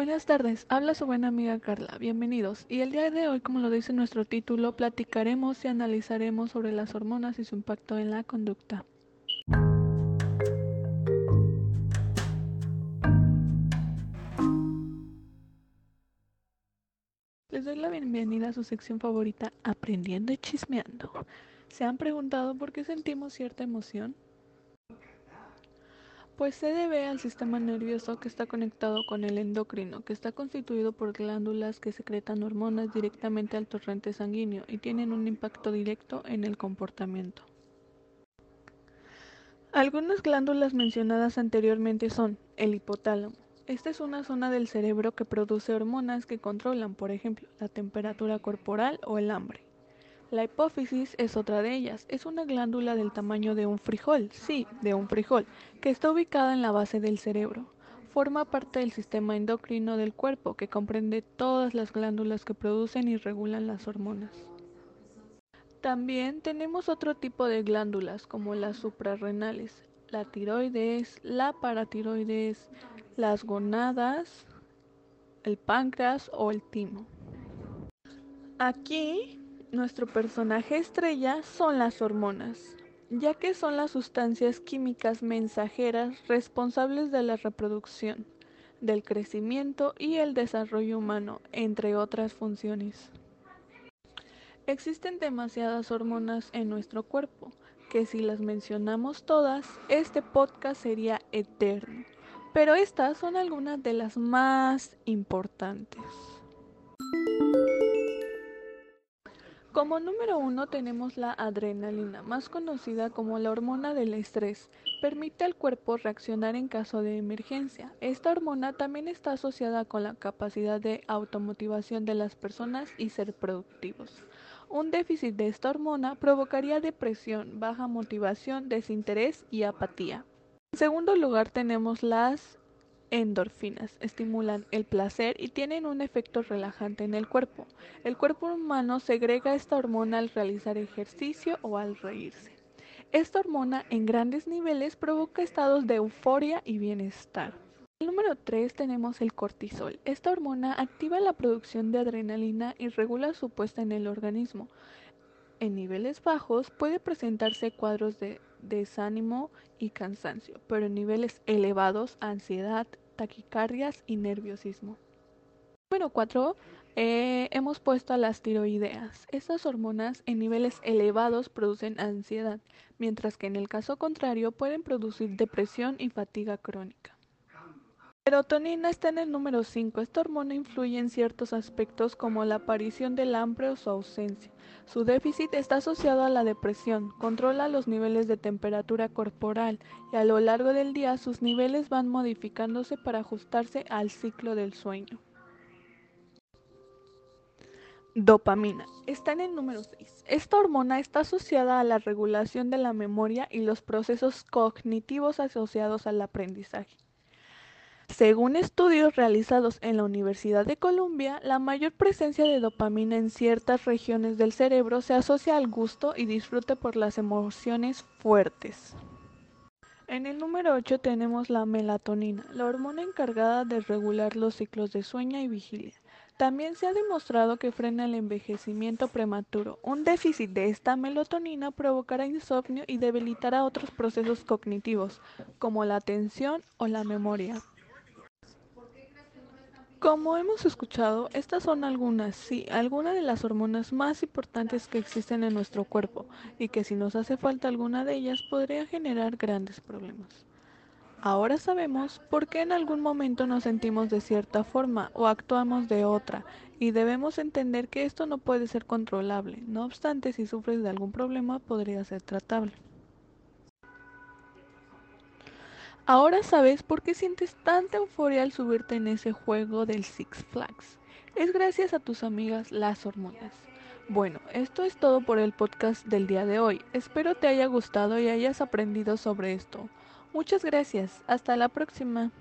Buenas tardes, habla su buena amiga Carla, bienvenidos. Y el día de hoy, como lo dice nuestro título, platicaremos y analizaremos sobre las hormonas y su impacto en la conducta. Les doy la bienvenida a su sección favorita, Aprendiendo y Chismeando. ¿Se han preguntado por qué sentimos cierta emoción? Pues se debe al sistema nervioso que está conectado con el endocrino, que está constituido por glándulas que secretan hormonas directamente al torrente sanguíneo y tienen un impacto directo en el comportamiento. Algunas glándulas mencionadas anteriormente son el hipotálamo. Esta es una zona del cerebro que produce hormonas que controlan, por ejemplo, la temperatura corporal o el hambre. La hipófisis es otra de ellas. Es una glándula del tamaño de un frijol, sí, de un frijol, que está ubicada en la base del cerebro. Forma parte del sistema endocrino del cuerpo, que comprende todas las glándulas que producen y regulan las hormonas. También tenemos otro tipo de glándulas, como las suprarrenales, la tiroides, la paratiroides, las gonadas, el páncreas o el timo. Aquí nuestro personaje estrella son las hormonas, ya que son las sustancias químicas mensajeras responsables de la reproducción, del crecimiento y el desarrollo humano, entre otras funciones. Existen demasiadas hormonas en nuestro cuerpo, que si las mencionamos todas, este podcast sería eterno, pero estas son algunas de las más importantes. Como número uno tenemos la adrenalina, más conocida como la hormona del estrés. Permite al cuerpo reaccionar en caso de emergencia. Esta hormona también está asociada con la capacidad de automotivación de las personas y ser productivos. Un déficit de esta hormona provocaría depresión, baja motivación, desinterés y apatía. En segundo lugar tenemos las endorfinas, estimulan el placer y tienen un efecto relajante en el cuerpo. El cuerpo humano segrega esta hormona al realizar ejercicio o al reírse. Esta hormona en grandes niveles provoca estados de euforia y bienestar. El número 3 tenemos el cortisol. Esta hormona activa la producción de adrenalina y regula su puesta en el organismo. En niveles bajos puede presentarse cuadros de desánimo y cansancio, pero en niveles elevados ansiedad, taquicardias y nerviosismo. Número 4. Eh, hemos puesto a las tiroideas. Estas hormonas en niveles elevados producen ansiedad, mientras que en el caso contrario pueden producir depresión y fatiga crónica. Serotonina está en el número 5. Esta hormona influye en ciertos aspectos como la aparición del hambre o su ausencia. Su déficit está asociado a la depresión, controla los niveles de temperatura corporal y a lo largo del día sus niveles van modificándose para ajustarse al ciclo del sueño. Dopamina. Está en el número 6. Esta hormona está asociada a la regulación de la memoria y los procesos cognitivos asociados al aprendizaje. Según estudios realizados en la Universidad de Columbia, la mayor presencia de dopamina en ciertas regiones del cerebro se asocia al gusto y disfrute por las emociones fuertes. En el número 8 tenemos la melatonina, la hormona encargada de regular los ciclos de sueño y vigilia. También se ha demostrado que frena el envejecimiento prematuro. Un déficit de esta melatonina provocará insomnio y debilitará otros procesos cognitivos, como la atención o la memoria. Como hemos escuchado, estas son algunas, sí, algunas de las hormonas más importantes que existen en nuestro cuerpo y que si nos hace falta alguna de ellas podría generar grandes problemas. Ahora sabemos por qué en algún momento nos sentimos de cierta forma o actuamos de otra y debemos entender que esto no puede ser controlable, no obstante si sufres de algún problema podría ser tratable. Ahora sabes por qué sientes tanta euforia al subirte en ese juego del Six Flags. Es gracias a tus amigas las hormonas. Bueno, esto es todo por el podcast del día de hoy. Espero te haya gustado y hayas aprendido sobre esto. Muchas gracias. Hasta la próxima.